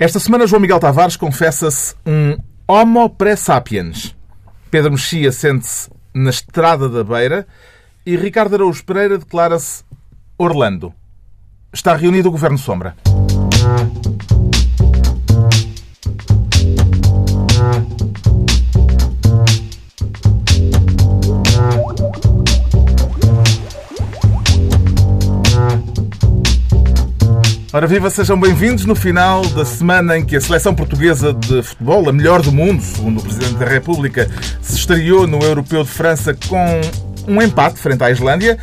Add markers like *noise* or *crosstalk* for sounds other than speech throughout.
Esta semana, João Miguel Tavares confessa-se um Homo pré-sapiens. Pedro Mexia sente-se na Estrada da Beira e Ricardo Araújo Pereira declara-se Orlando. Está reunido o Governo Sombra. Ora viva, sejam bem-vindos no final da semana em que a seleção portuguesa de futebol, a melhor do mundo, segundo o Presidente da República, se estreou no Europeu de França com um empate frente à Islândia.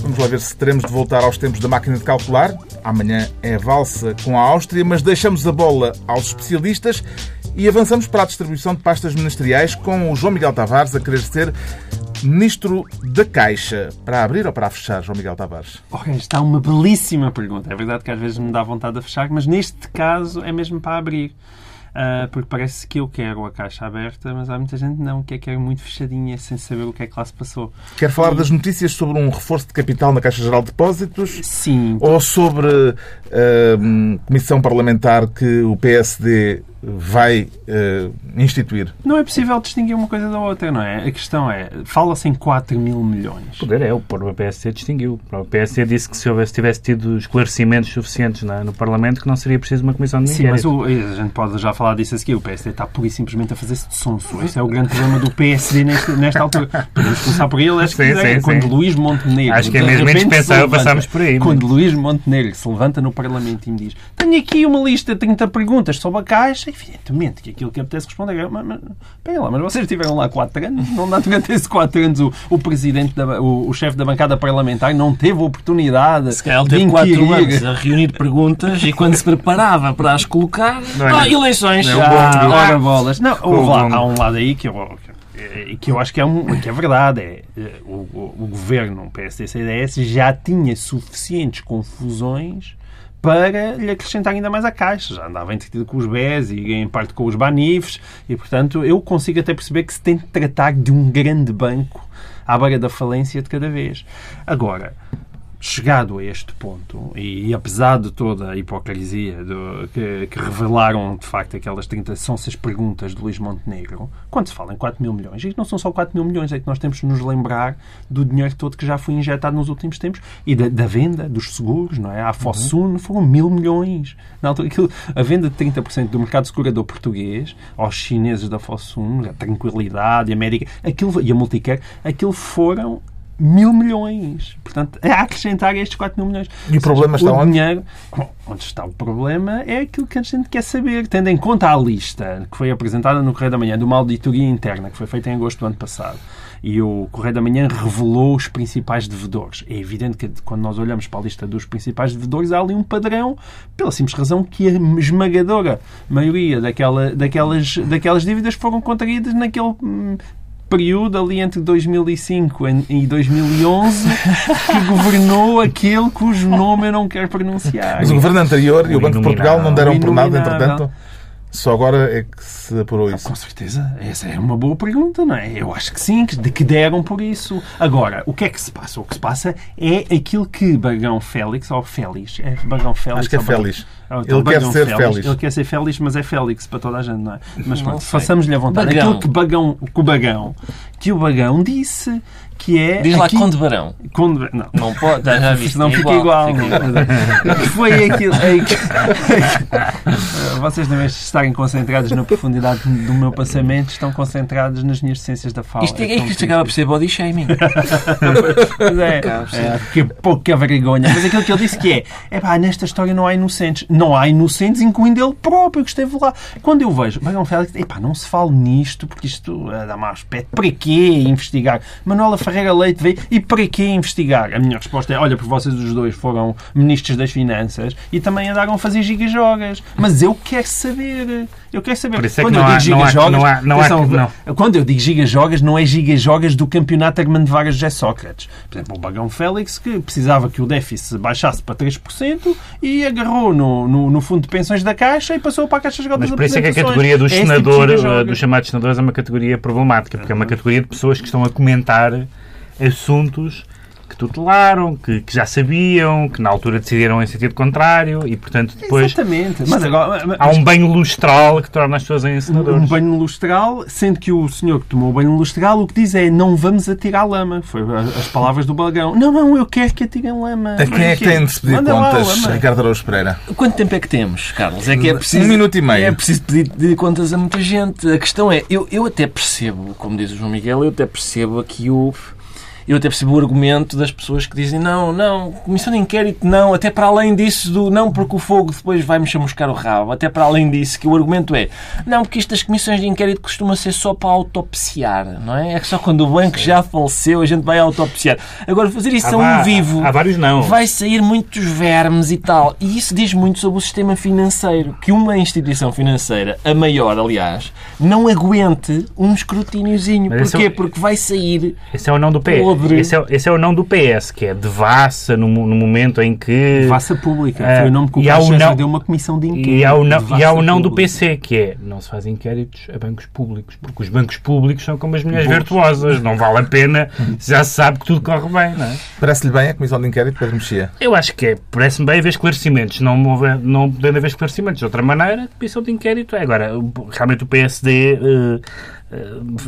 Vamos lá ver se teremos de voltar aos tempos da máquina de calcular. Amanhã é valsa com a Áustria, mas deixamos a bola aos especialistas e avançamos para a distribuição de pastas ministeriais com o João Miguel Tavares a querer ser Ministro da Caixa. Para abrir ou para fechar, João Miguel Tavares? Ora, está uma belíssima pergunta. É verdade que às vezes me dá vontade de fechar, mas neste caso é mesmo para abrir. Uh, porque parece que eu quero a caixa aberta, mas há muita gente não, que é quer muito fechadinha, sem saber o que é que lá se passou. Quer falar e... das notícias sobre um reforço de capital na Caixa Geral de Depósitos? Sim. Ou sobre a uh, comissão parlamentar que o PSD vai uh, instituir? Não é possível distinguir uma coisa da outra, não é? A questão é, fala-se em 4 mil milhões. O poder é, o próprio PSD distinguiu. O PSD disse que se houvesse, tivesse tido esclarecimentos suficientes na, no Parlamento, que não seria preciso uma comissão de Sim, mas o, a gente pode já falar disso a seguir. O PSD está pura e simplesmente a fazer-se de sonso. Esse é o grande problema do PSD neste, nesta altura. Podemos começar por ele, acho que sim, sim, quando sim. Luís Montenegro... Acho que é mesmo indispensável passarmos por aí. Quando Luís Montenegro se levanta no Parlamento e me diz tenho aqui uma lista de 30 perguntas sobre a Caixa, evidentemente que aquilo que apetece responder é mas, mas, pera lá, mas vocês estiveram lá 4 anos, não dá durante esses 4 anos o, o presidente, da, o, o chefe da bancada parlamentar não teve oportunidade se calhar ele teve 4 anos a reunir perguntas e quando se preparava para as colocar, é, ah, eleições. Não, ah, ora bolas. Não, lá, há um lado aí que eu, que eu acho que é, um, que é verdade. É, o, o, o governo, o PSD-CDS, já tinha suficientes confusões para lhe acrescentar ainda mais a caixa. Já andava entretido com os BES e em parte com os BANIFs e, portanto, eu consigo até perceber que se tem de tratar de um grande banco à beira da falência de cada vez. Agora, chegado a este ponto, e, e, apesar de toda a hipocrisia do, que, que, revelaram de facto aquelas 30 são essas perguntas de Luís Montenegro, quando se fala em 4 mil milhões, e não são só 4 mil milhões, é que nós temos de nos lembrar do dinheiro todo que já foi injetado nos últimos tempos e da, da venda dos seguros, não é? A Fosun uhum. foram mil milhões. Na altura, aquilo, a venda de 30% do mercado segurador português aos chineses da Fosun, a Tranquilidade, a América, aquilo, e a Multicare, aquilo foram mil milhões. Portanto, é a acrescentar estes 4 mil milhões. E o problema está onde? Dinheiro, onde está o problema é aquilo que a gente quer saber. Tendo em conta a lista que foi apresentada no Correio da Manhã de uma auditoria interna que foi feita em agosto do ano passado e o Correio da Manhã revelou os principais devedores. É evidente que quando nós olhamos para a lista dos principais devedores há ali um padrão, pela simples razão que a esmagadora maioria daquela, daquelas, daquelas dívidas foram contraídas naquele hum, período ali entre 2005 e 2011 que *laughs* governou aquele cujo nome eu não quero pronunciar. Mas o governo anterior e o Banco de Portugal não deram por nada, entretanto? Só agora é que se apurou isso? Com certeza. Essa é uma boa pergunta, não é? Eu acho que sim, de que deram por isso. Agora, o que é que se passa? O que se passa é aquilo que Bagão Félix, ou Félix, é Bagão Félix. Acho que é Félix. Ah, então, ele quer ser Félix. Félix. Ele quer ser Félix, mas é Félix para toda a gente, não é? Mas pronto, façamos-lhe a vontade. Bagão. Aquilo que, Bagão, que o Bagão, que o Bagão disse que é. Diz lá Conde Barão. Conde Não. Não pode, já *laughs* visto. Não fica igual. igual. Foi aquilo. *laughs* *laughs* Vocês, não estarem concentrados na profundidade do meu pensamento, estão concentrados nas minhas ciências da fala. Isto é, é que isto acaba por ser body shaming. pois é, é, que pouca vergonha. Mas aquilo que ele disse que é: é pá, nesta história não há inocentes. Não há inocentes, incluindo ele próprio que esteve lá. Quando eu vejo, Bagão Félix, é pá, não se fale nisto, porque isto dá mau aspecto. Para quê investigar? Manuela Ferreira Leite veio e para que investigar? A minha resposta é: olha, porque vocês os dois foram ministros das Finanças e também andaram a fazer gigajogas. Mas eu quero saber. Eu quero saber. É quando eu digo gigajogas, quando eu digo gigajogas, não é gigajogas do campeonato Armando Vargas José Sócrates. Por exemplo, o Bagão Félix, que precisava que o déficit baixasse para 3% e agarrou no, no, no fundo de pensões da Caixa e passou para a Caixa de Mas por isso é que a categoria do é senador, tipo dos chamados senadores, é uma categoria problemática, porque é uma categoria de pessoas que estão a comentar assuntos que tutelaram, que, que, já sabiam, que na altura decidiram em sentido contrário e, portanto, depois. Exatamente. Mas agora, mas, há um banho lustral que torna as pessoas em ensinadores. Um banho lustral, sendo que o senhor que tomou o banho lustral o que diz é não vamos atirar lama. Foi as palavras do Balgão. Não, não, eu quero que atirem lama. A quem é que tem de se pedir contas, Ricardo Araújo Pereira? Quanto tempo é que temos, Carlos? É que é preciso. Um minuto e meio. É preciso pedir contas a muita gente. A questão é, eu, eu até percebo, como diz o João Miguel, eu até percebo aqui o eu até percebo o argumento das pessoas que dizem não, não, comissão de inquérito não, até para além disso do não porque o fogo depois vai-me chamuscar o rabo, até para além disso, que o argumento é não, porque isto das comissões de inquérito costuma ser só para autopsiar, não é? É que só quando o banco já faleceu a gente vai autopsiar. Agora, fazer isso há, a um vivo há vários não. vai sair muitos vermes e tal. E isso diz muito sobre o sistema financeiro, que uma instituição financeira, a maior, aliás, não aguente um escrutíniozinho. Porquê? É o... Porque vai sair. Esse é o não do pé Esse é, esse é o não do PS, que é devassa no, no momento em que. Devassa pública. Uh, Foi o nome que o Caixa não, deu uma comissão de inquérito. E há, o não, e há o não do PC, que é não se faz inquéritos a bancos públicos, porque os bancos públicos são como as mulheres Bons. virtuosas, não vale a pena, já se sabe que tudo corre bem, não é? Parece-lhe bem a comissão de inquérito, Pedro Mexia? Eu acho que é. Parece-me bem haver esclarecimentos. Não, houver, não podendo haver esclarecimentos de outra maneira, comissão de inquérito é. Agora, realmente o PSD. Uh, uh,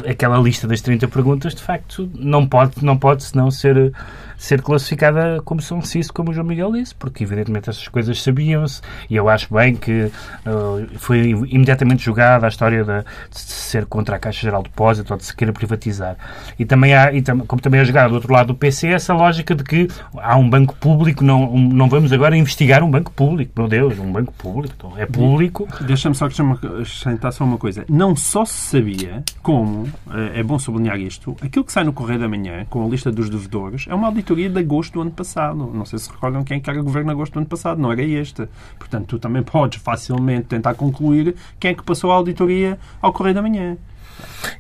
aquela lista das 30 perguntas, de facto, não pode, não pode senão ser ser classificada como São Ciso, como o João Miguel disse, porque evidentemente essas coisas sabiam-se e eu acho bem que uh, foi imediatamente julgada a história de, de, ser contra a Caixa Geral de Depósito ou de se querer privatizar. E também há, e tam, como também é jogada do outro lado do PC, essa lógica de que há um banco público, não, um, não vamos agora investigar um banco público. Meu Deus, um banco público, então é público. Deixa-me só acrescentar só uma coisa. Não só se sabia, como, eh, é bom sublinhar isto, aquilo que sai no Correio da Manhã, com a lista dos devedores, é uma auditoria auditoria de agosto do ano passado. Não sei se recordam quem é era governo em agosto do ano passado, não era este. Portanto, tu também podes facilmente tentar concluir quem é que passou a auditoria ao Correio da Manhã.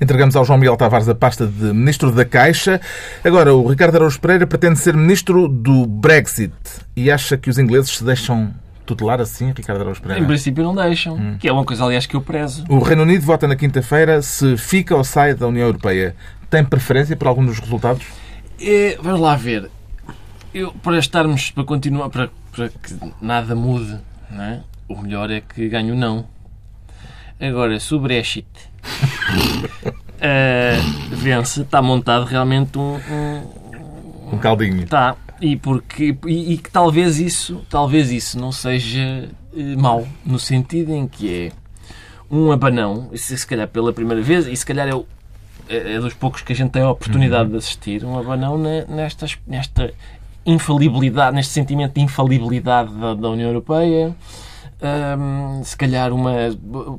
Entregamos ao João Miguel Tavares a pasta de Ministro da Caixa. Agora, o Ricardo Araújo Pereira pretende ser Ministro do Brexit e acha que os ingleses se deixam tutelar assim, Ricardo Araújo Pereira? Em princípio não deixam, hum. que é uma coisa, aliás, que eu prezo. O Reino Unido vota na quinta-feira se fica ou sai da União Europeia. Tem preferência por algum dos resultados? É, vamos lá ver. Eu, para estarmos, para continuar, para, para que nada mude, é? o melhor é que ganhe o não. Agora, se o Brexit uh, *laughs* vence, está montado realmente um, um, um caldinho. Está. E, porque, e, e, que talvez isso, talvez isso não seja uh, mau, no sentido em que é um abanão, se, se calhar pela primeira vez, e se calhar é o é, é dos poucos que a gente tem a oportunidade uhum. de assistir, um abanão nesta, nesta infalibilidade, neste sentimento de infalibilidade da, da União Europeia. Um, se calhar uma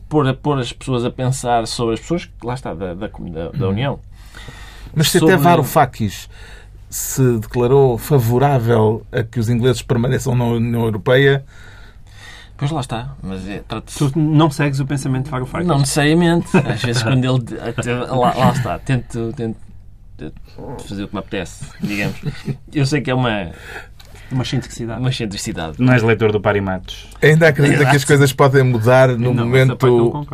pôr, pôr as pessoas a pensar sobre as pessoas lá está da, da, da uhum. União mas se sobre... até Varoufakis se declarou favorável a que os ingleses permaneçam na União Europeia Pois lá está, mas é, Tu não segues o pensamento de Varoufakis? Não necessariamente. Às vezes quando ele... Lá, lá está, tento, tento, tento fazer o que me apetece, digamos. Eu sei que é uma... Uma excentricidade. Uma excentricidade. Não és leitor do Parimatos. Ainda acredita que as coisas podem mudar no não, momento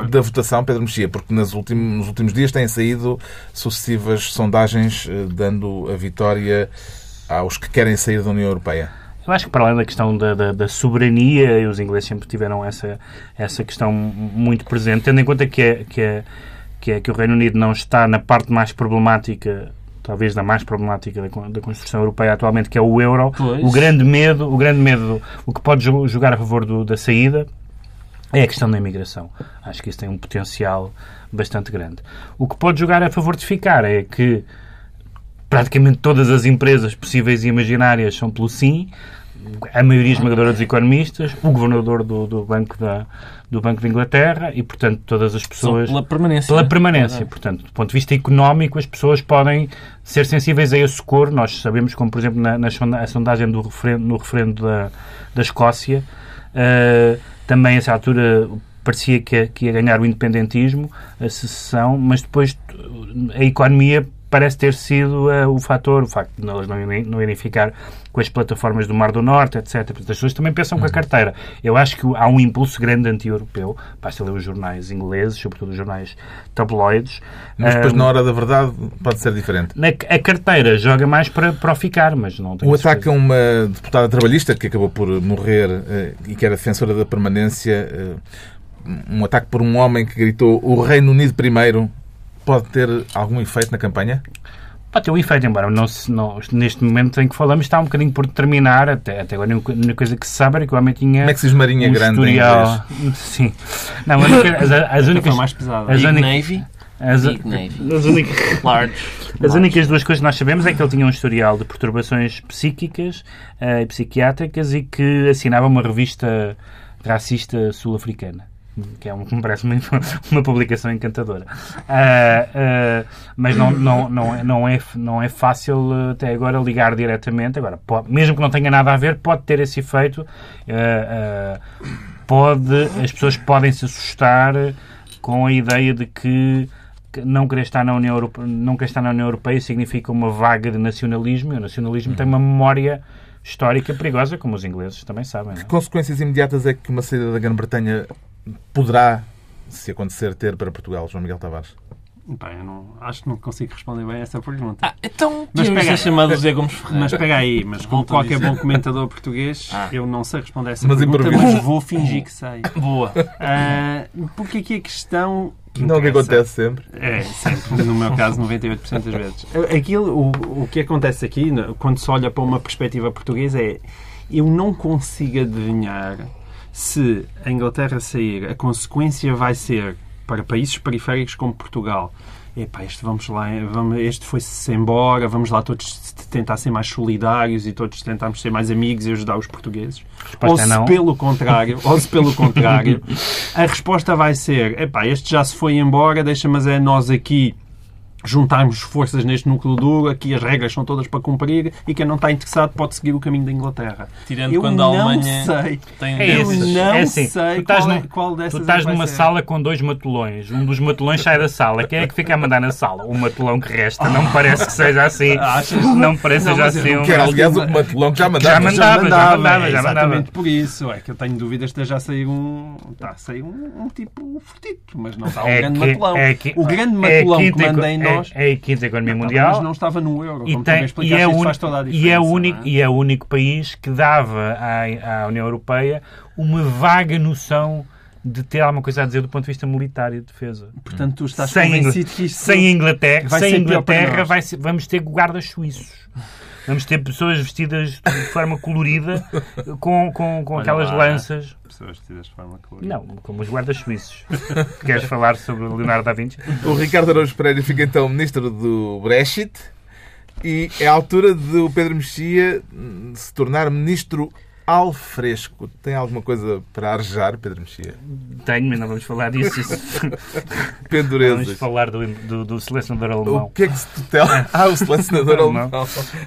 da votação, Pedro Mexia? Porque nos últimos, nos últimos dias têm saído sucessivas sondagens eh, dando a vitória aos que querem sair da União Europeia. Eu acho que para além da questão da, da, da, soberania, e os ingleses sempre tiveram essa, essa questão muito presente, tendo em conta que, é, que, é, que, é, que o Reino Unido não está na parte mais problemática talvez da mais problemática da, da construção europeia atualmente, que é o euro. Pois. O grande medo, o grande medo, o que pode jogar a favor do, da saída é a questão da imigração. Acho que isso tem um potencial bastante grande. O que pode jogar a favor de ficar é que praticamente todas as empresas possíveis e imaginárias são pelo sim, a maioria esmagadora dos economistas, o governador do, do, Banco da, do Banco de Inglaterra e, portanto, todas as pessoas... pela permanência. Pela permanência. Portanto, do ponto de vista económico, as pessoas podem ser sensíveis a esse cor. Nós sabemos, como, por exemplo, na, na sondagem do referendo, no referendo da, da Escócia, uh, também, a essa altura, parecia que, que ia ganhar o independentismo, a secessão, mas depois a economia parece ter sido uh, o fator, o facto de elas não, não irem ficar com as plataformas do Mar do Norte, etc. As pessoas também pensam com a carteira. Eu acho que há um impulso grande anti-europeu. Basta ler os jornais ingleses, sobretudo os jornais tabloides. Mas depois, um, na hora da verdade, pode ser diferente. Na, a carteira joga mais para, para ficar, mas não tem O ataque a uma deputada trabalhista que acabou por morrer uh, e que era defensora da permanência, uh, um ataque por um homem que gritou o Reino Unido primeiro, pode ter algum efeito na campanha? Pode ter um efeito, embora não, não, neste momento em que falamos está um bocadinho por determinar, até, até agora a única coisa que se sabe era que o homem tinha Como é que se diz Marinha um Grande historial... *laughs* Sim. Não, as, as, as únicas... mais pesada. As Big Navy. As. As, únicas, Large. as únicas duas coisas que nós sabemos é que ele tinha um historial de perturbações psíquicas uh, e psiquiátricas e que assinava uma revista racista sul-africana que é um, me parece uma, *laughs* uma publicação encantadora. Uh, uh, mas não, não, não, é, não, é, não é fácil até agora ligar diretamente. Agora, pode, mesmo que não tenha nada a ver, pode ter esse efeito. Uh, pode, as pessoas podem se assustar com a ideia de que não querer estar na União Europeia, não querer estar na União Europeia significa uma vaga de nacionalismo. E o nacionalismo tem uma memória histórica perigosa, como os ingleses também sabem. Que consequências imediatas é que uma saída da Grã-Bretanha poderá, se acontecer, ter para Portugal, João Miguel Tavares? Bem, eu não, acho que não consigo responder bem a essa pergunta. Ah, então, mas pega, ser chamado José Gomes Ferreira. Mas pega aí, mas como qualquer bom comentador português, ah. eu não sei responder a essa mas pergunta, mas vou fingir que sei. *laughs* Boa. Uh, porque aqui a questão... Que não que acontece sempre. É, sempre. No meu caso, 98% das vezes. Aquilo, o, o que acontece aqui, quando se olha para uma perspectiva portuguesa, é eu não consigo adivinhar se a Inglaterra sair, a consequência vai ser para países periféricos como Portugal. Epá, este vamos lá, vamos, este foi-se embora, vamos lá todos tentar ser mais solidários e todos tentarmos ser mais amigos e ajudar os portugueses. Ou se pelo contrário, *laughs* ou se pelo contrário, a resposta vai ser, epá, este já se foi embora, deixa, mas é nós aqui juntarmos forças neste núcleo duro, aqui as regras são todas para cumprir e quem não está interessado pode seguir o caminho da Inglaterra. Tirando eu quando a Alemanha sei. tem é Eu não é assim, sei qual, no, é, qual dessas Tu estás é numa sala com dois matulões. Um dos matulões sai da sala. Quem é que fica a mandar na sala? O matulão que resta. Não me parece que seja assim. Achas? Não me parece que seja assim. Um... Que era, aliás, o matulão que já mandava. Já mandava, já mandava. Já mandava, já mandava. Exatamente por isso. É que eu tenho dúvidas que esteja a sair um... Está a sair um, um tipo fortito, mas não está um é grande que, matulão. É que, o grande matulão que manda em nós... É a quinta economia mundial. Mas não estava no euro, e, tem, e, é un... e, é o único, é? e é o único país que dava à, à União Europeia uma vaga noção de ter alguma coisa a dizer do ponto de vista militar e de defesa. Portanto, tu estás sem convencido que isto sem Inglaterra, vai sem Inglaterra vai ser, vamos ter guardas suíços. Vamos ter pessoas vestidas de forma colorida com, com, com aquelas lá, lanças. Pessoas vestidas de forma colorida. Não, como os guardas suíços. Queres falar sobre Leonardo da Vinci? O Ricardo Araújo Pereira fica então ministro do Brexit e é a altura de o Pedro Mexia se tornar ministro al fresco. Tem alguma coisa para arejar, Pedro Mexia? Tenho, mas não vamos falar disso. *laughs* Pendurezas. Vamos falar do, do, do, selecionador alemão. O que é que se tutela? *laughs* Ah, o selecionador alemão.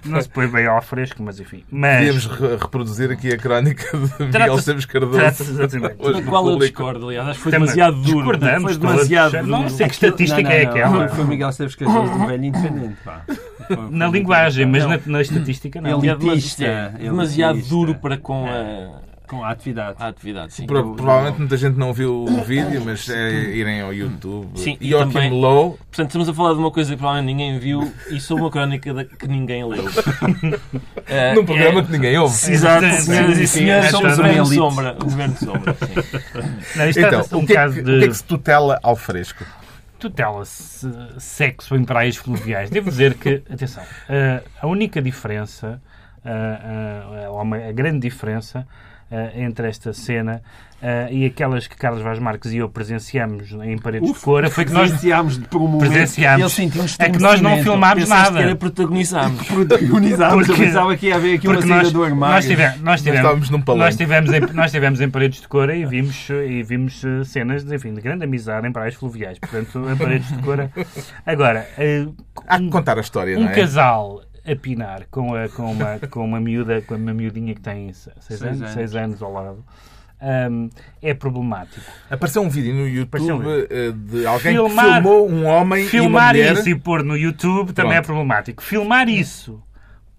Não se põe bem ao fresco, mas enfim. Mas... Podíamos re reproduzir aqui a crónica de Miguel Esteves Cardoso. Da qual eu discordo, aliás. Acho que foi demasiado duro. Discordamos. Foi demasiado duro. Não sei que estatística não, não, é aquela. Foi Miguel Esteves Cardoso do velho independente. Pá. *laughs* Na linguagem, mas na, na estatística não. Elitista. É demasiado duro para com a com a atividade. A atividade, sim. Pro, provavelmente muita gente não viu o vídeo, mas é irem ao YouTube. Sim, e também, Low. Portanto, estamos a falar de uma coisa que provavelmente ninguém viu e sou uma crónica que ninguém leu. uh, *laughs* Num programa é, que ninguém ouve. Exato, senhoras e senhores, somos o governo de sombra. O governo *laughs* de sombra, Não, então, é um o, que é que, de... o que é que se tutela ao fresco? tutela-se sexo em praias fluviais. Devo dizer que, atenção, uh, a única diferença, uh, uh, a grande diferença uh, entre esta cena uh, e aquelas que Carlos Vaz Marques e eu presenciamos em Paredes Uf, de Cora foi que nós presenciámos por um momento presenciámos. é que nós não filmámos nada. Que *laughs* protagonizámos. protagonizámos. Porque, pensava que ia haver aqui uma saída do armário. Nós tivemos, nós tivemos, num nós tivemos, em, nós tivemos em Paredes de Cora e vimos, e vimos eh, cenas enfim, de grande amizade em praias fluviais. Portanto, em Paredes de Cora. Agora, uh, Há que contar a história, um não é? casal a pinar com, a, com, uma, com uma miúda, com uma miudinha que tem 6 anos, seis anos ao lado. um, é problemático. Apareceu um vídeo no YouTube um vídeo. de alguém filmar, que filmou um homem filmar e uma mulher. isso e pôr no YouTube também é problemático. Filmar isso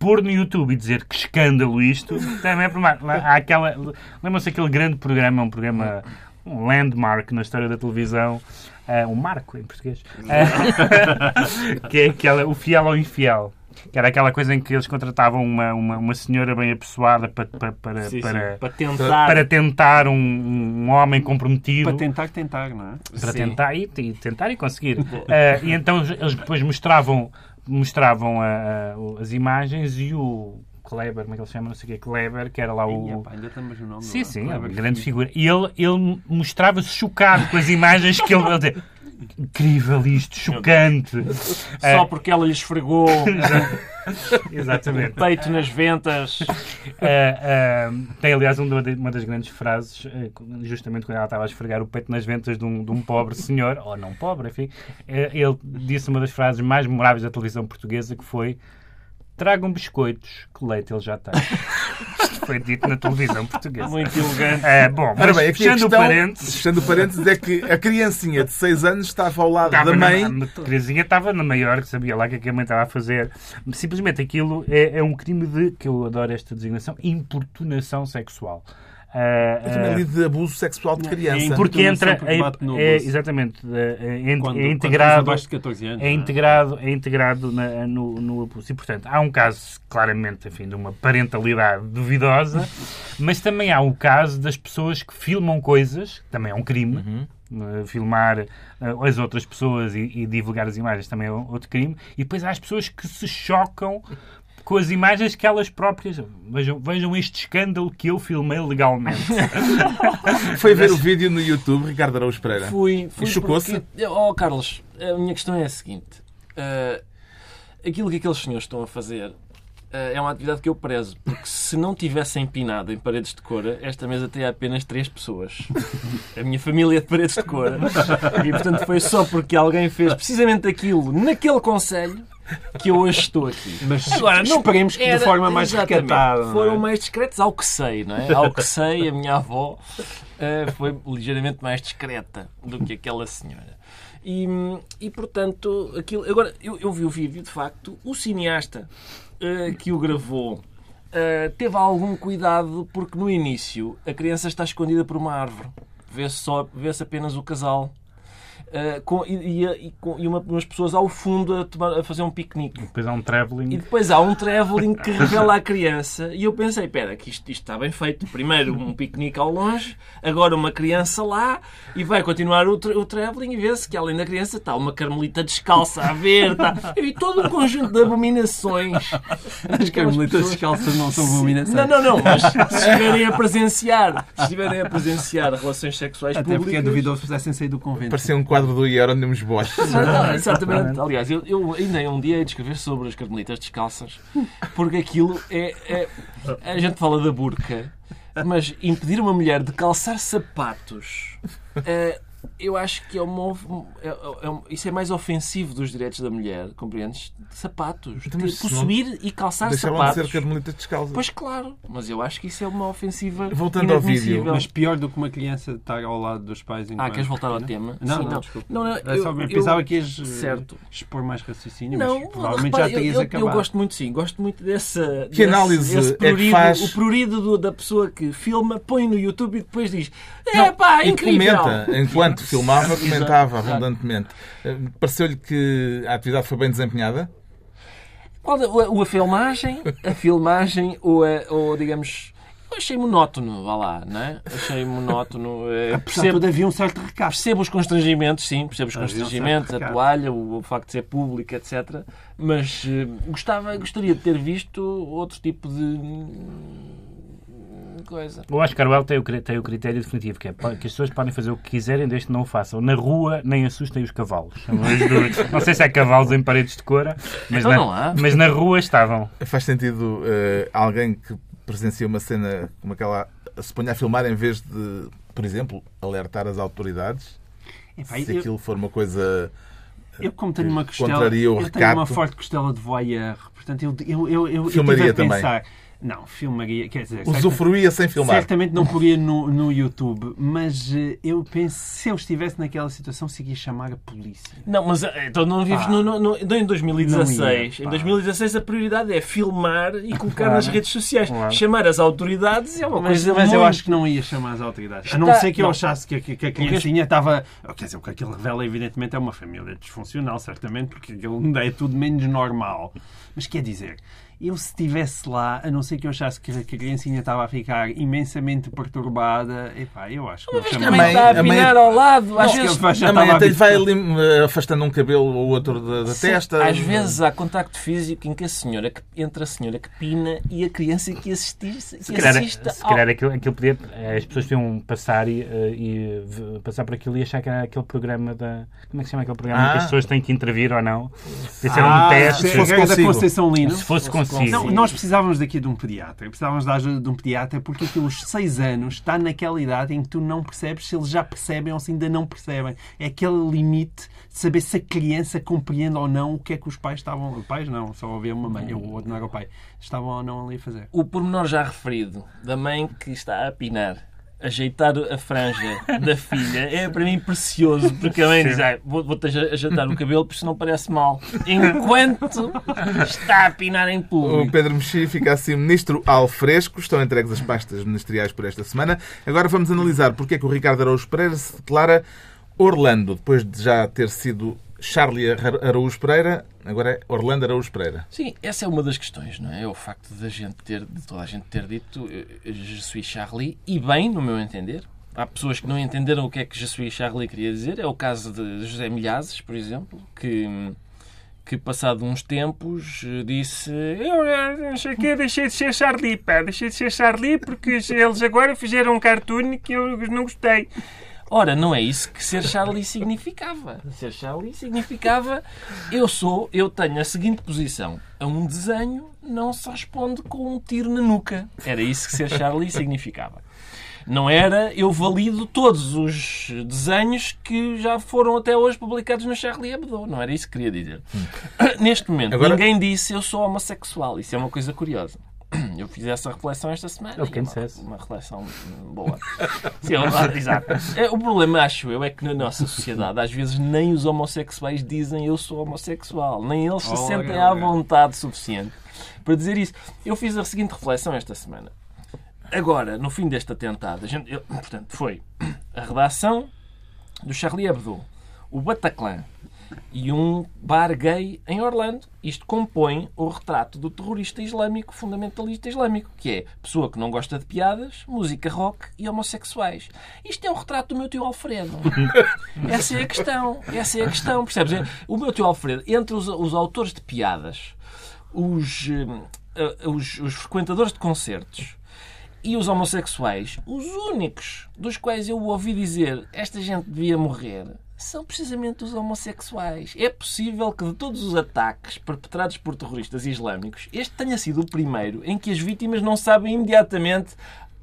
pôr no YouTube e dizer que escândalo isto, também é problemático. Há aquela. Lembram-se aquele grande programa, um programa, um landmark na história da televisão, uh, um marco em português, uh, *laughs* que é aquela, o fiel ou infiel. Que era aquela coisa em que eles contratavam uma, uma, uma senhora bem apessoada para, para, para, sim, para, sim. para tentar, para tentar um, um homem comprometido. Para tentar tentar, não é? Para sim. tentar e, e, tentar e conseguir. uh, *laughs* e então eles depois mostravam, mostravam a, a, as imagens e o Kleber, como é que ele se chama? Não sei o que, Kleber, que era lá o. Epa, ainda estamos no nome. Sim, sim, é uma grande figura. E ele, ele mostrava-se chocado com as imagens que ele. ele incrível isto, chocante. Só porque ela lhe esfregou *laughs* Exatamente. peito nas ventas. Uh, uh, tem, aliás, uma das grandes frases, justamente quando ela estava a esfregar o peito nas ventas de um, de um pobre senhor, ou não pobre, enfim, ele disse uma das frases mais memoráveis da televisão portuguesa que foi Tragam biscoitos, que leite ele já tem. *laughs* Isto foi dito na televisão portuguesa. Muito elegante. É, bom, Ora bem, fechando a questão, parênteses... Fechando parênteses é que a criancinha de 6 anos estava ao lado estava da mãe... Na, a criancinha estava na maior, que sabia lá o que a mãe estava a fazer. Simplesmente aquilo é, é um crime de, que eu adoro esta designação, importunação sexual. Uh, eu também li de abuso sexual de criança. porque entra. É, é, exatamente. É, quando, é integrado. Quando de 14 anos, é integrado, é integrado na, no, no abuso. E, portanto, há um caso, claramente, enfim, de uma parentalidade duvidosa, *laughs* mas também há o caso das pessoas que filmam coisas, também é um crime. Uhum filmar as outras pessoas e, e, divulgar as imagens também é outro crime. E depois há as pessoas que se chocam com as imagens que elas próprias. Vejam, vejam este escândalo que eu filmei legalmente. *laughs* Foi ver o vídeo no YouTube, Ricardo Araújo Pereira. Fui. fui chocou-se? Porque... Oh, Carlos, a minha questão é a seguinte. Uh, aquilo que aqueles senhores estão a fazer é uma atividade que eu prezo, porque se não tivesse empinado em paredes de cor, esta mesa teria apenas três pessoas. *laughs* A minha família é de paredes de cor. E portanto foi só porque alguém fez precisamente aquilo naquele conselho que eu hoje estou aqui. Mas Agora, não esperemos que era, de forma mais recatada. É? Foram mais discretos, ao que sei, não é? Ao que sei, a minha avó uh, foi ligeiramente mais discreta do que aquela senhora. E, e portanto, aquilo. Agora, eu, eu vi o vídeo, de facto, o cineasta uh, que o gravou uh, teve algum cuidado porque no início a criança está escondida por uma árvore. Vê-se vê-se apenas o casal Uh, com, e, e, com, e uma, umas pessoas ao fundo a, tomar, a fazer um piquenique. E depois há um travelling. E depois há um travelling que revela a criança. E eu pensei, espera, que isto, isto, está bem feito. Primeiro um piquenique ao longe, agora uma criança lá, e vai continuar o, tra o travelling e vê-se que além da criança está uma carmelita descalça a ver. Está... E todo um conjunto de abominações. As carmelitas descalças não são abominações. Não, não, não, mas *laughs* se estiverem a presenciar, se estiverem a presenciar relações sexuais Até públicas... porque é duvidoso se pudessem sair do convento. Parecia um quadro do Hieronymus Bosch. Não, exatamente. Aliás, eu, eu ainda um dia hei de escrever sobre as carmelitas descalças, porque aquilo é, é. A gente fala da burca, mas impedir uma mulher de calçar sapatos. É, eu acho que é uma, é, é, isso é mais ofensivo dos direitos da mulher, compreendes? Sapatos. Então, de possuir e calçar sapatos. de ser carmelitas descalças. Pois claro, mas eu acho que isso é uma ofensiva Voltando ao vídeo. Mas pior do que uma criança estar ao lado dos pais Ah, enquanto queres voltar ao tema? Não, Sim, não, não. desculpa. Não, não, É só- eu- pensava eu- que ias eh, Certo. expor mais raciocínio, Não, mas provavelmente repara, já terias eu, eu, acabado. eu gosto muito, sim, gosto muito dessa. Que desse- análise esse é que prurido, faz? O prurido do- da pessoa que filma, põe no YouTube e depois diz: Não, É pá, incrível! comenta, enquanto filmava, Exato, comentava exato. abundantemente. Eh, Pareceu-lhe que a atividade foi bem desempenhada? Qual da- ou a filmagem, a filmagem, ou, a, ou digamos. Eu achei monótono, vá lá, não é? Achei monótono. eh, de percebo, tudo, havia um certo recapo. percebo os constrangimentos, sim, percebo os Havia um constrangimentos, a recado. toalha, o, o facto de ser pública, etc. Mas eh, gostava, gostaria de ter visto outro tipo de coisa. O Oscar Wilde tem o, tem o critério definitivo, que é que as pessoas podem fazer o que quiserem desde que não o façam. Na rua, nem assustem os cavalos. *laughs* Não sei se há cavalos em paredes de cora, mas, Então na, não há. mas na rua estavam. Faz sentido eh, alguém que presencia uma cena como aquela se ponha a filmar em vez de, por exemplo, alertar as autoridades? Epá, se eu- aquilo for uma coisa. Eu, como tenho uma que costela, eu tenho uma forte costela de voyeur, portanto, eu, eu, eu, eu, eu tive a também. Não, filmaria. Quer dizer, Usufruía sem filmar. Certamente não poria no, no YouTube, mas eh, eu penso, se eu estivesse naquela situação, seguia chamar a polícia. Não, mas eh, então não vives no, no, no, em 2016. Não ia, em 2016 a prioridade é filmar e colocar Claro. nas redes sociais. Claro. Chamar as autoridades é uma Mas, coisa mas eu muito- acho que não ia chamar as autoridades. A Está- não ser que eu não. achasse que, que, que a criancinha estava. Quer dizer, o que aquilo revela, evidentemente, é uma família disfuncional, certamente, porque aquilo é tudo menos normal. Mas quer dizer, eu se estivesse lá, a não ser que eu achasse que a criancinha estava a ficar imensamente perturbada, epá, eu acho que não chama- também mãe- está a a mãe- apinar ao lado. Às vezes, A mãe até lhe vai eh, afastando um cabelo ou outro da, da Sim, testa. Às vezes há contacto físico em que a senhora que, entre a senhora que pina e a criança que assiste, que Se calhar, assista se ao- calhar aquilo, aquilo podia, as pessoas podiam passar e, eh, e passar por aquilo e achar que era aquele programa da. Como é que se chama aquele programa? Ah. Que as pessoas têm que intervir ou não? Isso era Ah, um teste. se se fosse a regra da consigo. Conceição Lino. Se fosse consigo. Não, nós precisávamos daqui de um pediatra. Precisávamos da ajuda de um pediatra porque aqueles seis anos está naquela idade em que tu não percebes se eles já percebem ou se ainda não percebem. É aquele limite de saber se a criança compreende ou não o que é que os pais estavam. Os pais não, só havia uma mãe, o outro não era o pai. Estavam ou não ali a fazer. o pormenor já referido da mãe que está a pinar, ajeitar a franja da filha, é para mim precioso, porque a mãe diz: "Ai, vou- vou-te aje- ajeitar o cabelo porque senão parece mal. Enquanto está a pinar em O público. Pedro Mexia fica assim ministro ao fresco. Estão entregues as pastas ministeriais por esta semana. Agora vamos analisar porque é que o Ricardo Araújo Pereira se declara Orlando, depois de já ter sido Charlie Ar- Araújo Pereira, agora é Orlando Araújo Pereira. Sim, essa é uma das questões, não é? É o facto de, gente ter, de toda a gente ter dito eh, Je suis Charlie, e bem, no meu entender. Há pessoas que não entenderam o que é que Je suis Charlie queria dizer. É o caso de José Milhazes, por exemplo, que, que passado uns tempos eh, disse eu não sei o quê, deixei de ser Charlie, pá, deixei de ser Charlie porque eles agora fizeram um cartoon que eu não gostei. Ora, não é isso que ser Charlie significava. Ser Charlie significava eu sou, eu tenho a seguinte posição. A um desenho não se responde com um tiro na nuca. Era isso que ser Charlie significava. Não era eu valido todos os desenhos que já foram até hoje publicados no Charlie Hebdo. Não era isso que queria dizer. Neste momento, Agora- ninguém disse eu sou homossexual. Isso é uma coisa curiosa. *clears throat* Eu fiz essa reflexão esta semana. Eu e quem é dissesse. uma, uma reflexão boa. *laughs* Sim, é, exato. É, O problema, acho eu, é que na nossa sociedade, às vezes, nem os homossexuais dizem eu sou homossexual. Nem eles se Ora, sentem à vontade suficiente para dizer isso. Eu fiz a seguinte reflexão esta semana. Agora, no fim deste atentado, a gente, eu- portanto, foi *clears throat* a redação do Charlie Hebdo, o Bataclan e um bar gay em Orlando. Isto compõe o retrato do terrorista islâmico, fundamentalista islâmico, que é pessoa que não gosta de piadas, música rock e homossexuais. Isto é o retrato do meu tio Alfredo. *laughs* Essa é a questão. Essa é a questão, percebes? O meu tio Alfredo, entre os, os autores de piadas, os, eh, os, os frequentadores de concertos, e os homossexuais, os únicos dos quais eu ouvi dizer esta gente devia morrer, são precisamente os homossexuais. É possível que de todos os ataques perpetrados por terroristas islâmicos, este tenha sido o primeiro em que as vítimas não sabem imediatamente.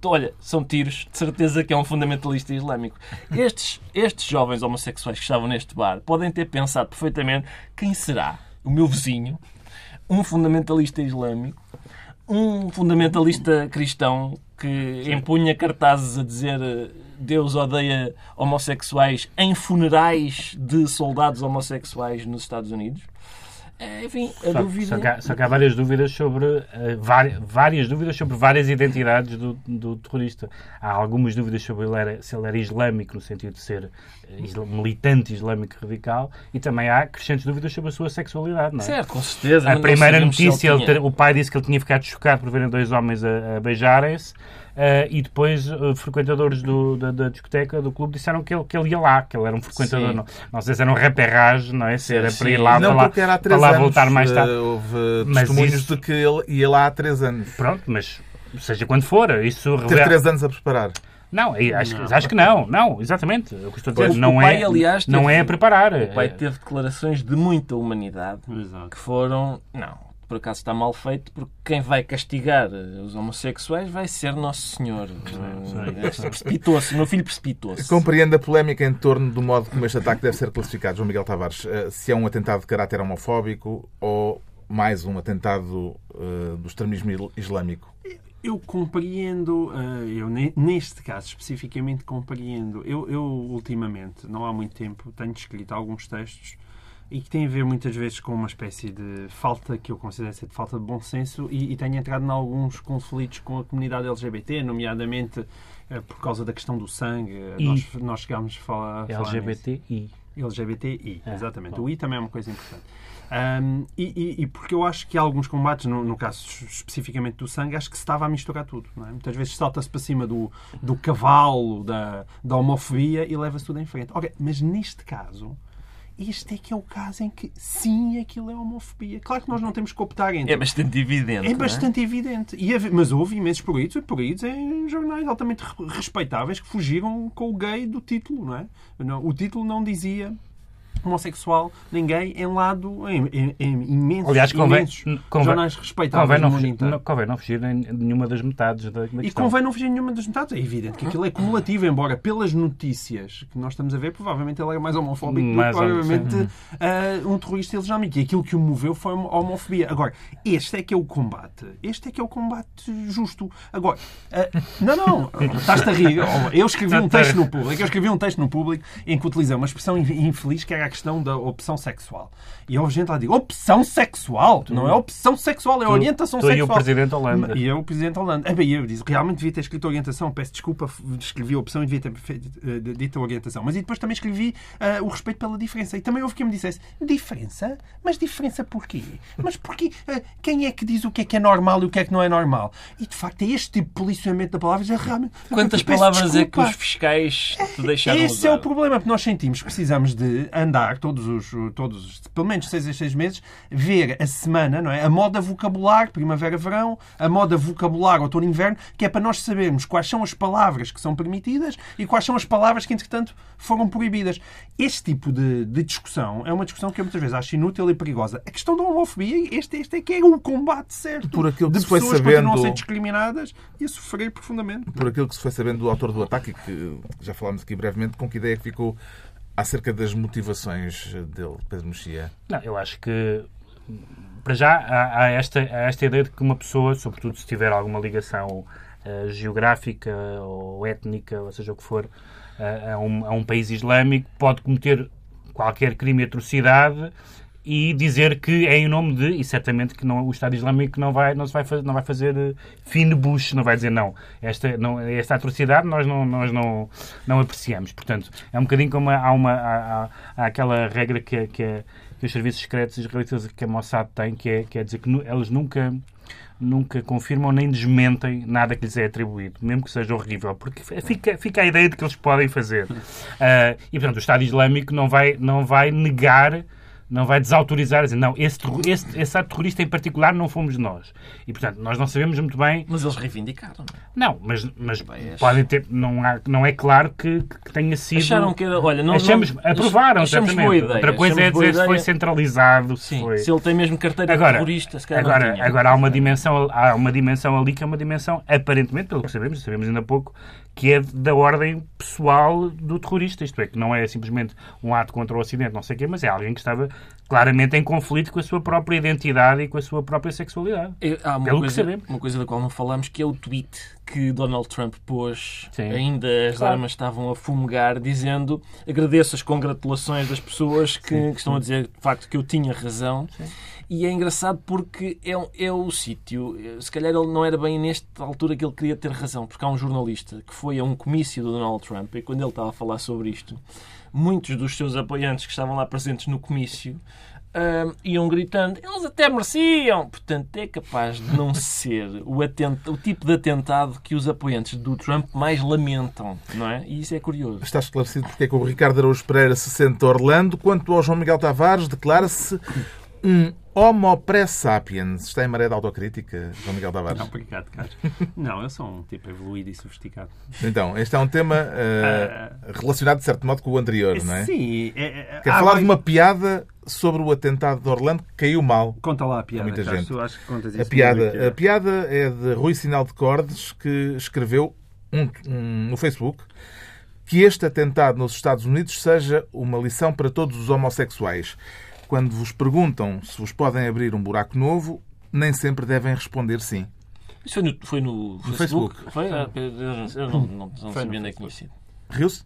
Olha, são tiros, de certeza que é um fundamentalista islâmico. Estes, estes jovens homossexuais que estavam neste bar podem ter pensado perfeitamente quem será o meu vizinho, um fundamentalista islâmico, um fundamentalista cristão que empunha cartazes a dizer eh, Deus odeia homossexuais em funerais de soldados homossexuais nos Estados Unidos. Eh, Enfim, a Só, dúvida. só que há, só que há várias dúvidas sobre eh, vari- várias dúvidas sobre várias identidades do, do terrorista. Há algumas dúvidas sobre ele era, se ele era islâmico no sentido de ser eh, isla- militante islâmico radical e também há crescentes dúvidas sobre a sua sexualidade. Não é? Certo, com certeza. A primeira ele notícia, ele tinha- ter- o pai disse que ele tinha ficado chocado por verem dois homens a, a beijarem-se. Eh, e depois eh, frequentadores do- da, da discoteca, do clube, disseram que ele, que ele ia lá, que ele era um frequentador. Não, não sei se era um reperrage, não é? Se era Sim, para ir lá, não, para lá, era há para lá anos. voltar mais tarde. eh, Houve Mas testemunhos isso- de que ele ia lá há três anos. Pronto, mas seja quando for, isso Teve revela... três anos a preparar. Não, acho, que- acho que não, não, exatamente. O que estou a dizer Pois, não, o pai, é, aliás, não teve- é a preparar. O pai teve declarações de muita humanidade Exato. que foram. Não, por acaso está mal feito, porque quem vai castigar eh, os homossexuais vai ser Nosso Senhor. Eh, Precipitou-se, o meu filho precipitou-se. Compreende a polémica em torno do modo como este ataque deve ser classificado, João Miguel Tavares, eh, se é um atentado de caráter homofóbico ou mais um atentado uh, do extremismo islâmico? Eu compreendo, eu neste caso especificamente compreendo. Eu, eu, ultimamente, não há muito tempo, tenho escrito alguns textos e que têm a ver muitas vezes com uma espécie de falta, que eu considero ser de falta de bom senso, e, e tenho entrado em alguns conflitos com a comunidade LGBT, nomeadamente uh, por causa da questão do sangue. Nós, nós chegámos a falar. LGBTI. LGBTI, é, exatamente. Bom. O I também é uma coisa importante. Um, e, e, porque eu acho que há alguns combates, no, no, caso especificamente do sangue, acho que se estava a misturar tudo. É? Muitas vezes salta-se para cima do, do cavalo, da, da homofobia e leva-se tudo em frente. Okay, mas neste caso, este é que é o caso em que sim, aquilo é homofobia. Claro que nós não temos que optar entre. É bastante evidente. É bastante é? evidente. E, mas houve imensos peritos, peritos em jornais altamente respeitáveis que fugiram com o gay do título, não é? O título não dizia homossexual, ninguém em lado, em, em, em imensos, Aliás, convém, imensos convém, jornais respeitáveis convém não, fugir, não, convém não fugir em nenhuma das metades da, da E convém não fugir em nenhuma das metades. É evidente que aquilo é cumulativo, embora pelas notícias que nós estamos a ver, provavelmente ele era mais homofóbico mais do que provavelmente uh, um terrorista islâmico. E aquilo que o moveu foi a homofobia. Agora, este é que é o combate. Este é que é o combate justo. Agora, uh, não, não, estás-te a rir. Eu escrevi um texto no público, eu escrevi um texto no público em que utilizei uma expressão infeliz que era a questão da opção sexual. E houve gente lá dizer opção sexual? Tu, não é opção sexual, é tu, orientação tu sexual. E o Presidente Holanda. E eu, o Presidente Holanda. Ah, eu disse, realmente devia ter escrito orientação. Peço desculpa, escrevi opção e devia ter uh, dito orientação. Mas e depois também escrevi uh, o respeito pela diferença. E também houve quem me dissesse, diferença? Mas diferença porquê? Mas porquê? Uh, quem é que diz o que é que é normal e o que é que não é normal? E de facto é este tipo de policiamento da palavra. Realmente, Quantas palavras desculpa. é que os fiscais te deixaram Esse usar? é o problema, porque nós sentimos que precisamos de andar todos os, todos, pelo menos seis a seis meses, ver a semana, não é? A moda vocabular, primavera-verão, a moda vocabular outono-inverno, que é para nós sabermos quais são as palavras que são permitidas e quais são as palavras que, entretanto, foram proibidas. Este tipo de, de discussão é uma discussão que eu muitas vezes acho inútil e perigosa. A questão da homofobia, este, este é que é o combate certo. Por aquilo que de se foi pessoas sabendo... que continuam a ser discriminadas e a sofrer profundamente. Por aquilo que se foi sabendo do autor do ataque, que já falámos aqui brevemente, com que ideia que ficou acerca das motivações dele, Pedro Mexia? Não, eu acho que para já há, há, esta, há esta ideia de que uma pessoa, sobretudo se tiver alguma ligação uh, geográfica ou étnica, ou seja o que for, uh, a, um, a um país islâmico, pode cometer qualquer crime e atrocidade e dizer que é em nome de, e certamente que não, o Estado Islâmico não vai, não, se vai, fazer, não vai fazer eh, fim de Bush, não vai dizer não. Esta, não, esta atrocidade nós, não, nós não, não apreciamos. Portanto, é um bocadinho como há, uma, há, há aquela regra que, que, que os serviços secretos israelitas que a Mossad tem, que é, que é dizer que eles nunca nunca confirmam nem desmentem nada que lhes é atribuído, mesmo que seja horrível, porque fica, fica a ideia de que eles podem fazer. Uh, *laughs* e, portanto, o Estado Islâmico não vai, não vai negar não vai desautorizar, dizer, não, esse, esse, esse ato terrorista em particular não fomos nós. E, portanto, nós não sabemos muito bem... Mas eles reivindicaram. Não, mas, mas podem ter... Não, há, não é claro que, que tenha sido... Acharam que era... Olha, não... Achamos, não, aprovaram, achamos exatamente. Outra coisa é dizer se foi centralizado. Sim, se, foi... se ele tem mesmo carteira agora, terrorista, se calhar agora, agora há uma dimensão há uma dimensão ali que é uma dimensão, aparentemente, pelo que sabemos, sabemos ainda pouco, que é da ordem pessoal do terrorista. Isto é, que não é simplesmente um ato contra o Ocidente, não sei o quê, mas é alguém que estava claramente em conflito com a sua própria identidade e com a sua própria sexualidade. há uma pelo coisa, que sabemos. Uma coisa da qual não falamos, que é o tweet que Donald Trump pôs, Sim. ainda as claro. armas estavam a fumegar, dizendo agradeço as congratulações das pessoas que, que estão a dizer, de facto, que eu tinha razão. Sim. E é engraçado porque é, é o sítio. Se calhar ele não era bem nesta altura que ele queria ter razão, porque há um jornalista que foi a um comício do Donald Trump e quando ele estava a falar sobre isto, muitos dos seus apoiantes que estavam lá presentes no comício uh, iam gritando, eles até mereciam. Portanto, é capaz de não *laughs* ser o, atent... o tipo de atentado que os apoiantes do Trump mais lamentam, não é? E isso é curioso. Está esclarecido porque é que o Ricardo Araújo Pereira se sente Orlando. Quanto ao João Miguel Tavares, declara-se um Homo pré sapiens. Está em maré de autocrítica, João Miguel Tavares? Não, obrigado, Carlos. *laughs* Não, eu sou um tipo evoluído e sofisticado. Então, este é um tema uh, relacionado, de certo modo, com o anterior, não é? Sim. É, é, Quer falar de uma piada sobre o atentado de Orlando que caiu mal. Conta lá a piada, muita Carlos, gente. acho que contas isso a piada, a piada é de Rui Sinal de Cordes, que escreveu um, um, no Facebook que este atentado nos Estados Unidos seja uma lição para todos os homossexuais. Quando vos perguntam se vos podem abrir um buraco novo, nem sempre devem responder sim. Isso foi no, foi no, No Facebook? Facebook. Foi? Ah, eu não, não, não, não sabia no onde é que tinha sido. Riu-se?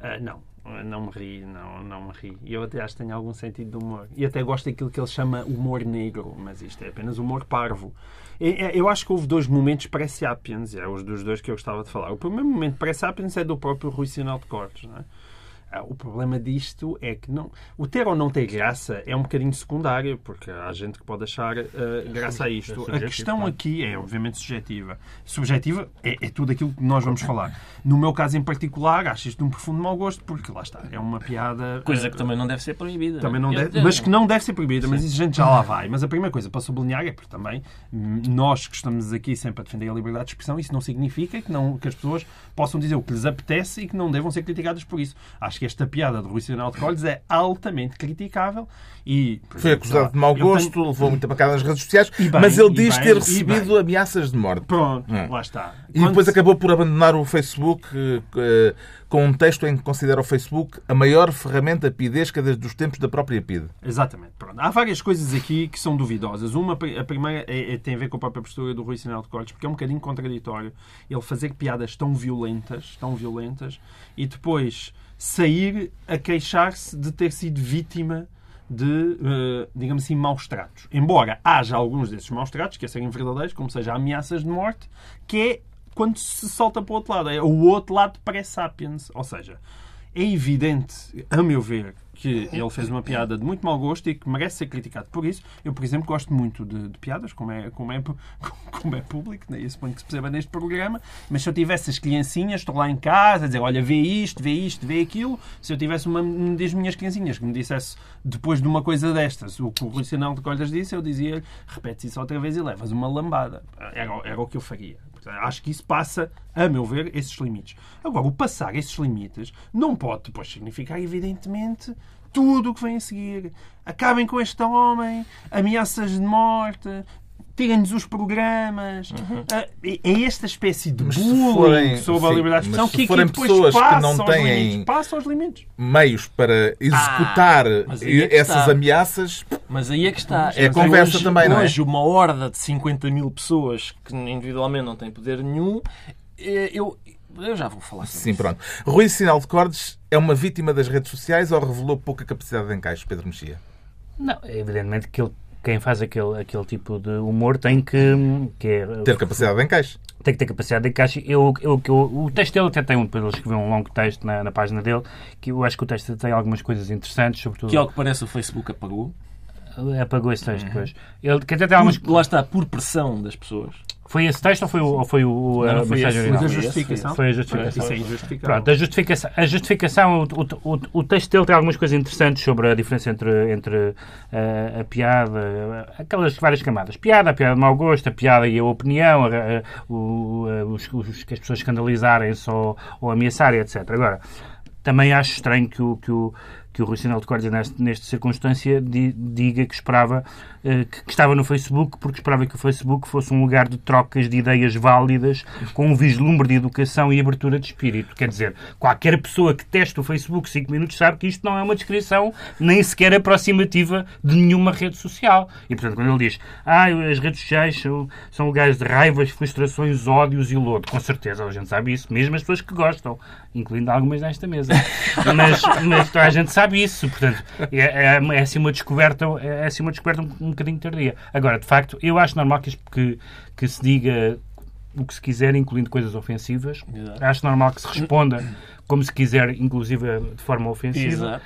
Ah, não, não me ri, não, não me ri. E eu até acho que tenho algum sentido de humor. E até gosto daquilo que ele chama humor negro, mas isto é apenas humor parvo. E- Eu acho que houve dois momentos pré-sapiens, é os dos dois que eu gostava de falar. O primeiro momento pré-sapiens é do próprio Rui Sinal de Cortes, não é? Ah, O problema disto é que não, o ter ou não ter graça é um bocadinho secundário, porque há gente que pode achar ah, graça a isto. A questão aqui é, obviamente, subjetiva. Subjetiva é, é tudo aquilo que nós vamos falar. No meu caso em particular, acho isto de um profundo mau gosto, porque lá está, é uma piada. Coisa ah, que também não deve ser proibida. também não deve, mas que não deve ser proibida, mas isso a gente já lá vai. Mas a primeira coisa para sublinhar é porque também hum, nós que estamos aqui sempre a defender a liberdade de expressão, isso não significa que, não, que as pessoas possam dizer o que lhes apetece e que não devam ser criticadas por isso. Acho que esta piada de Rui Sinal de Colhes é altamente criticável e... Foi acusado de mau eu tenho- gosto, levou muita pancada nas redes sociais, bem, mas ele diz bem, ter recebido ameaças de morte. Pronto, É. lá está. E depois acabou por abandonar o Facebook eh, eh, com um texto em que considera o Facebook a maior ferramenta pidesca desde os tempos da própria PIDE. Exatamente. Pronto. Há várias coisas aqui que são duvidosas. Uma, a primeira é- é- tem a ver com a própria postura do Rui Sinal de Cortes, porque é um bocadinho contraditório ele fazer piadas tão violentas, tão violentas, e depois sair a queixar-se de ter sido vítima de, eh, digamos assim, maus tratos. Embora haja alguns desses maus tratos que a serem verdadeiros, como seja ameaças de morte, que é quando se solta para o outro lado. É o outro lado pré-sapiens. Ou seja, é evidente, a meu ver, que ele fez uma piada de muito mau gosto e que merece ser criticado por isso. Eu, por exemplo, gosto muito de, de piadas, como é, como, é, *laughs* como é público, né? eu suponho que se perceba neste programa, mas se eu tivesse as criancinhas, estou lá em casa a dizer, olha, vê isto, vê isto, vê aquilo, se eu tivesse uma das minhas criancinhas que me dissesse, depois de uma coisa destas, o que o Rui de Colhas disse, eu dizia, repete isso outra vez e levas uma lambada. Era, era o que eu faria. Acho que isso passa, a meu ver, esses limites. Agora, o passar esses limites não pode depois significar, evidentemente, tudo o que vem a seguir. Acabem com este homem, ameaças de morte, tirem-nos os programas. Ah, É é esta espécie de Mas bullying forem- sobre a sim, liberdade de expressão que, que forem depois pessoas que passa não aos têm- limites. Passa aos limites. Meios para executar aí é que essas ameaças, Mas aí é que está. É Mas conversa hoje, também, não é? Hoje, uma horda de 50 mil pessoas que individualmente não têm poder nenhum, eh, eu, eu já vou falar sobre sim, isso. pronto. Rui Sinal de Cordes é uma vítima das redes sociais ou revelou pouca capacidade de encaixe, Pedro Mexia? Não, evidentemente que ele- quem faz aquele, aquele tipo de humor tem que, que é, Ter capacidade de encaixe. tem que ter capacidade de encaixe. Eu, eu, eu, o texto dele até tem um, depois ele escreveu um longo texto na, na página dele, que eu acho que o texto tem algumas coisas interessantes, sobretudo Que ao que parece o Facebook apagou. apagou esse texto depois. Ele que até tem algumas. Por- lá está, por pressão das pessoas. Foi esse texto ou foi o, ou foi o, Não, a não foi mensagem esse, a Foi esse, justificação. Foi a justificação. Isso é injustificável. Pronto, a justificação, a justificação o, o, o, o texto dele tem algumas coisas interessantes sobre a diferença entre, entre eh, a piada, eh, aquelas várias camadas. Piada, a piada de mau gosto, a piada e a opinião, a- a- o, a- os, os- que as pessoas escandalizarem-se ou, ou ameaçarem, etc. Agora, também acho estranho que o, que o, que o Rui Sinal de Cordes, nesta circunstância, di- diga que esperava eh, que, que estava no Facebook porque esperava que o Facebook fosse um lugar de trocas de ideias válidas com um vislumbre de educação e abertura de espírito. Quer dizer, qualquer pessoa que teste o Facebook 5 minutos sabe que isto não é uma descrição nem sequer aproximativa de nenhuma rede social. E, portanto, quando ele diz ah, as redes sociais são, são lugares de raivas, frustrações, ódios e lodo, com certeza a gente sabe isso, mesmo as pessoas que gostam, incluindo algumas nesta mesa. *laughs* Mas, mas toda a gente sabe isso, portanto, é, é, é assim uma descoberta, é assim uma descoberta um, um bocadinho tardia. Agora, de facto, eu acho normal que, que, que se diga o que se quiser, incluindo coisas ofensivas. Exato. Acho normal que se responda como se quiser, inclusive de forma ofensiva. Exato.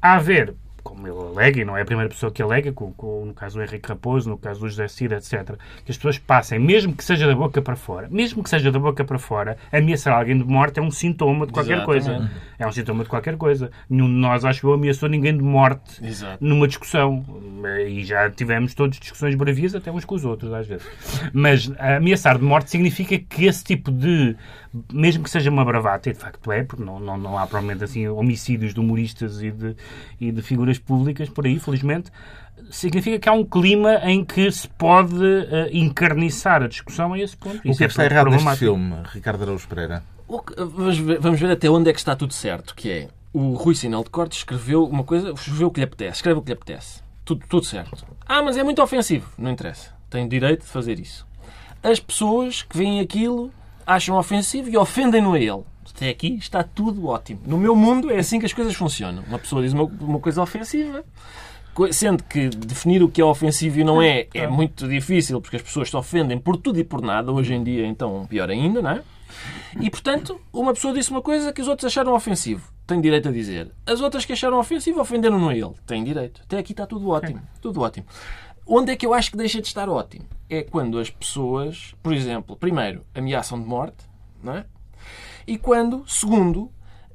A haver, como ele alega, e não é a primeira pessoa que alega, com, com- no caso do Henrique Raposo, no caso do José Cida, etc., que as pessoas passem, mesmo que seja da boca para fora, mesmo que seja da boca para fora, ameaçar alguém de morte é um sintoma de qualquer coisa. É um sintoma de qualquer coisa. Nenhum de nós, acho eu, ameaçou ninguém de morte Exato. numa discussão. E já tivemos todos discussões bravias, até uns com os outros, às vezes. Mas ameaçar de morte significa que esse tipo de. Mesmo que seja uma bravata, e de facto é, porque não, não, não há provavelmente assim homicídios de humoristas e de, e de figuras públicas por aí, felizmente. Significa que há um clima em que se pode eh, encarniçar a discussão a esse ponto. O Isso que é que está errado neste filme, Ricardo Araújo Pereira? O que- Vamos ver, vamos ver até onde é que está tudo certo, que é o Rui Sinal de Cortes escreveu uma coisa, escreveu o que lhe apetece, escreve o que lhe apetece. Tudo, tudo certo. Ah, mas é muito ofensivo. Não interessa. Tem direito de fazer isso. As pessoas que veem aquilo acham ofensivo e ofendem-no a ele. Até aqui está tudo ótimo. No meu mundo é assim que as coisas funcionam. Uma pessoa diz uma, uma coisa ofensiva, sendo que definir o que é ofensivo e não é é muito difícil, porque as pessoas se ofendem por tudo e por nada. Hoje em dia, então, pior ainda, não é? E, portanto, uma pessoa disse uma coisa que os outros acharam ofensivo. Tem direito a dizer. As outras que acharam ofensivo ofenderam-no a ele. Tem direito. Até aqui está tudo ótimo. Tudo ótimo. Onde é que eu acho que deixa de estar ótimo? É quando as pessoas, por exemplo, primeiro, ameaçam de morte, não é? E quando, segundo,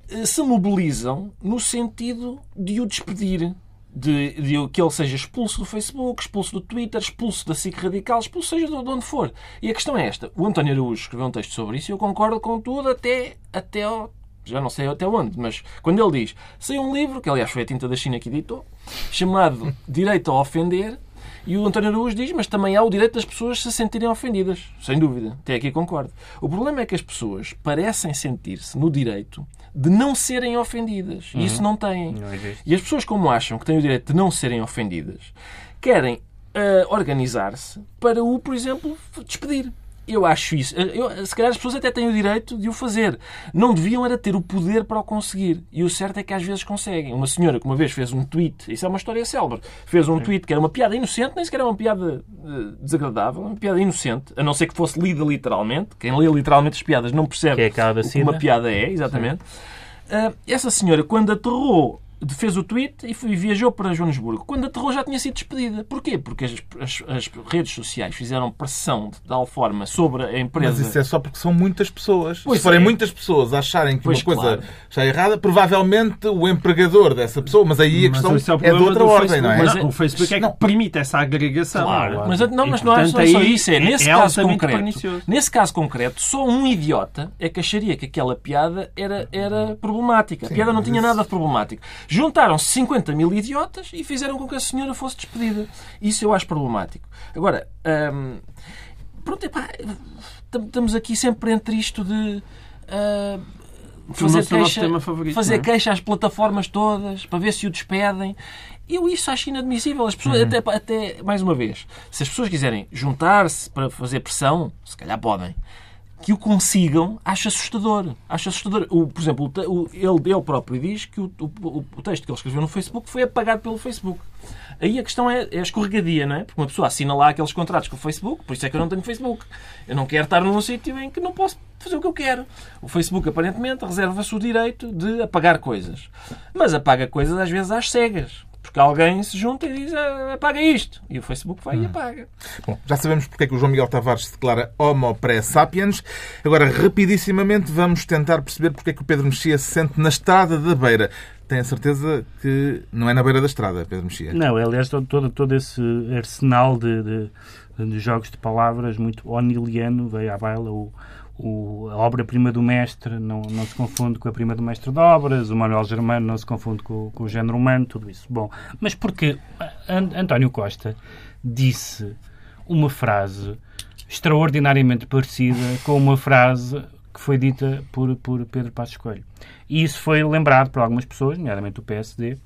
eh, se mobilizam no sentido de o despedir, de, de, que ele seja expulso do Facebook, expulso do Twitter, expulso da SIC Radical, expulso seja de onde for. E a questão é esta. O António Araújo escreveu um texto sobre isso e eu concordo com tudo até, até ao, já não sei até onde, mas quando ele diz saiu um livro, que aliás foi a tinta da China que editou, chamado *laughs* Direito a Ofender, e o António Araújo diz, mas também há o direito das pessoas se sentirem ofendidas. Sem dúvida. Até aqui concordo. O problema é que as pessoas parecem sentir-se no direito de não serem ofendidas. E isso uhum. não têm. Não e as pessoas, como acham que têm o direito de não serem ofendidas, querem uh, organizar-se para o, por exemplo, despedir. Eu acho isso. Eu, se calhar as pessoas até têm o direito de o fazer. Não deviam era ter o poder para o conseguir. E o certo é que às vezes conseguem. Uma senhora que uma vez fez um tweet, isso é uma história célebre, fez um tweet que era uma piada inocente, nem sequer era uma piada uh, desagradável, uma piada inocente, a não ser que fosse lida literalmente. Quem lê literalmente as piadas não percebe que é que uma piada é, exatamente. Uh, essa senhora, quando aterrou fez o tweet e foi, viajou para Joanesburgo. Quando aterrou já tinha sido despedida. Porquê? Porque as, as, as, redes sociais fizeram pressão de tal forma sobre a empresa. Mas isso é só porque são muitas pessoas. Pois Se forem é. muitas pessoas acharem que pois uma coisa claro. está errada, provavelmente o empregador dessa pessoa, mas aí a questão é, é de outra ordem, Facebook, não é? Mas não, o Facebook é que não. permite essa agregação. Claro, claro. Mas, não, mas não, é, só isso. É, nesse, é caso concreto, nesse caso concreto, só um idiota é que acharia que aquela piada era, era problemática. A piada não tinha nada de problemático. Juntaram-se 50 mil idiotas e fizeram com que a senhora fosse despedida. Isso eu acho problemático. Agora, hum, pronto, epá, estamos aqui sempre entre isto de. Uh, fazer queixa, favorito, fazer é? queixa às plataformas todas para ver se o despedem. Eu isso acho inadmissível. As pessoas, uhum. até, até, mais uma vez, se as pessoas quiserem juntar-se para fazer pressão, se calhar podem que o consigam, acho assustador. Acho assustador. O, por exemplo, o, ele, ele próprio diz que o, o, o, texto que ele escreveu no Facebook foi apagado pelo Facebook. Aí a questão é, é a escorregadia, não é? Porque uma pessoa assina lá aqueles contratos com o Facebook, por isso é que eu não tenho Facebook. Eu não quero estar num sítio em que não posso fazer o que eu quero. O Facebook, aparentemente, reserva-se o direito de apagar coisas. Mas apaga coisas, às vezes, às cegas. Porque alguém se junta e diz ah, apaga isto. E o Facebook vai hum. e apaga. Bom, já sabemos porque é que o João Miguel Tavares se declara homo pré-sapiens. Agora, rapidissimamente, vamos tentar perceber porque é que o Pedro Mexia se sente na estrada da beira. Tenho a certeza que não é na beira da estrada, Pedro Mexia. Não, aliás, todo, todo esse arsenal de, de, de jogos de palavras muito oniliano veio à baila o o, a obra-prima do mestre não, não se confunde com a prima do mestre de obras, o Manuel Germano não se confunde com, com o género humano, tudo isso. Bom, mas porque António Costa disse uma frase extraordinariamente parecida com uma frase que foi dita por, por Pedro Passos Coelho. E isso foi lembrado por algumas pessoas, nomeadamente o PSD,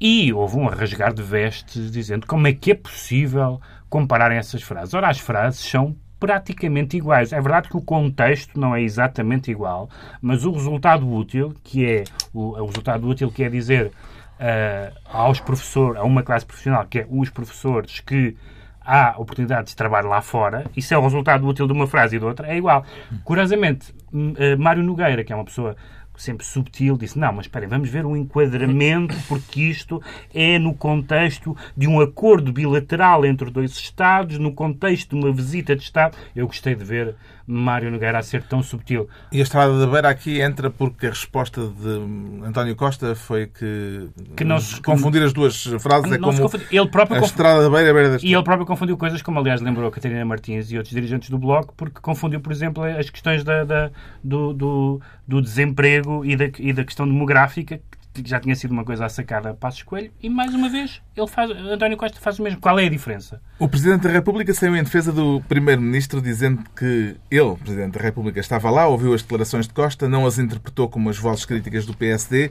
e houve um rasgar de vestes dizendo como é que é possível comparar essas frases. Ora, as frases são praticamente iguais. É verdade que o contexto não é exatamente igual, mas o resultado útil, que é o, o resultado útil quer dizer uh, aos professores, a uma classe profissional, que é os professores que há oportunidades de trabalho lá fora, isso é o resultado útil de uma frase e de outra, é igual. Curiosamente, uh, Mário Nogueira, que é uma pessoa sempre subtil, disse: Não, mas esperem, vamos ver um enquadramento, porque isto é no contexto de um acordo bilateral entre dois Estados, no contexto de uma visita de Estado. Eu gostei de ver Mário Nogueira a ser tão subtil. E a Estrada da Beira aqui entra porque a resposta de António Costa foi que, que não se confundir as duas frases é como ele próprio a Estrada da Beira, a Beira da Estrada. E ele próprio confundiu coisas, como aliás lembrou a Catarina Martins e outros dirigentes do Bloco, porque confundiu, por exemplo, as questões da, da do, do, do, desemprego e da, e da questão demográfica, já tinha sido uma coisa a sacada a Passos Coelho, e mais uma vez ele faz, António Costa faz o mesmo. Qual é a diferença? O Presidente da República saiu em defesa do Primeiro-Ministro dizendo que ele, Presidente da República, estava lá, ouviu as declarações de Costa, não as interpretou como as vozes críticas do PSD.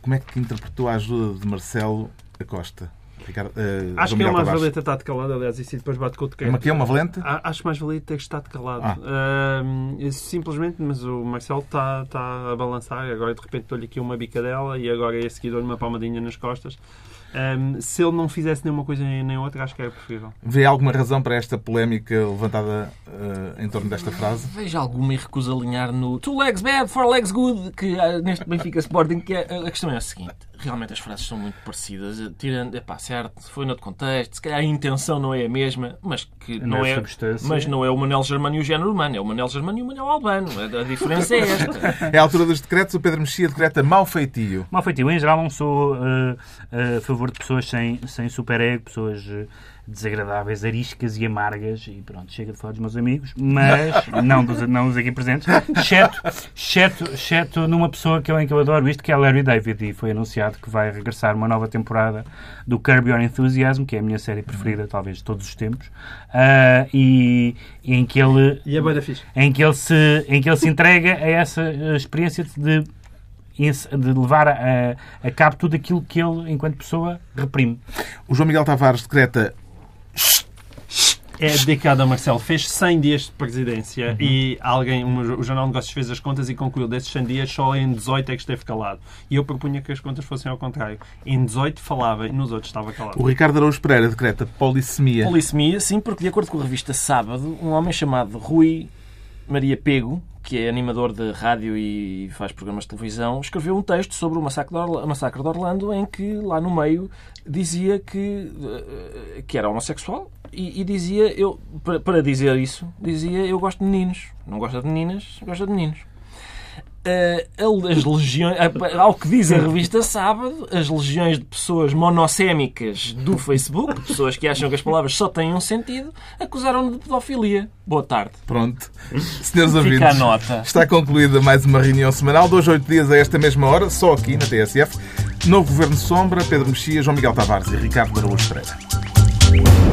Como é que interpretou a ajuda de Marcelo Acosta? Ricardo, uh, Acho que é mais valia ter estado calado, aliás, isso depois bate com o decreto. É uma que é uma valente? Acho mais valia ter estado calado. Ah. Uh, simplesmente, mas o Marcelo está tá a balançar, agora de repente dou-lhe aqui uma bicadela e agora a seguir dou-lhe uma palmadinha nas costas. Um, se ele não fizesse nenhuma coisa nem outra, acho que era preferível. Vê alguma razão para esta polémica levantada uh, em torno desta frase? Vejo alguma e recuso alinhar no two legs bad, four legs good, que uh, neste Benfica Sporting, que é, a questão é a seguinte. Realmente as frases são muito parecidas, tirando, epá, certo, foi noutro contexto, se calhar a intenção não é a mesma, mas que não, não é, mas não é o Manel Germano e o género humano, é o Manel Germano e o Manel Albano. A, diferença é esta. *laughs* É a altura dos decretos, o Pedro Mexia decreta mau feitio. Mau feitio, em geral não sou uh, a favor de pessoas sem, sem super-ego, pessoas eh, desagradáveis, ariscas e amargas, e pronto, chega de falar dos meus amigos, mas *laughs* não dos, não dos aqui presentes, exceto, exceto, exceto numa pessoa que eu, em que eu adoro isto, que é Larry David, e foi anunciado que vai regressar uma nova temporada do Curb Your Enthusiasm, que é a minha série preferida, talvez, de todos os tempos, uh, e, e, em que ele... E é bem fixe. Em que ele se, em que ele se entrega a essa experiência de de levar a, a cabo tudo aquilo que ele, enquanto pessoa, reprime. O João Miguel Tavares decreta é dedicado a Marcelo. Fez 100 dias de presidência uhum. e alguém, um, o Jornal de Negócios fez as contas e concluiu desses 100 dias só em 18 é que esteve calado. E eu propunha que as contas fossem ao contrário. Em 18 falava e nos outros estava calado. O Ricardo Araújo Pereira decreta polissemia. Polissemia, sim, porque de acordo com a revista Sábado, um homem chamado Rui Maria Pego, que é animador de rádio e faz programas de televisão, escreveu um texto sobre o massacre de, Orlando, massacre de Orlando em que lá no meio dizia que, eh, que era homossexual e, e dizia, eu, para, para dizer isso, dizia eu gosto de meninos. Não gosta de meninas, gosta de meninos. Uh, as legiões, ao que diz a revista Sábado, as legiões de pessoas monossémicas do Facebook, pessoas que acham que as palavras só têm um sentido, acusaram-no de pedofilia. Boa tarde. Pronto. Senhores ouvintes, nota. está concluída mais uma reunião semanal, dois, oito dias a esta mesma hora, só aqui na TSF. Novo Governo Sombra, Pedro Mexia, João Miguel Tavares e Ricardo Araújo Pereira.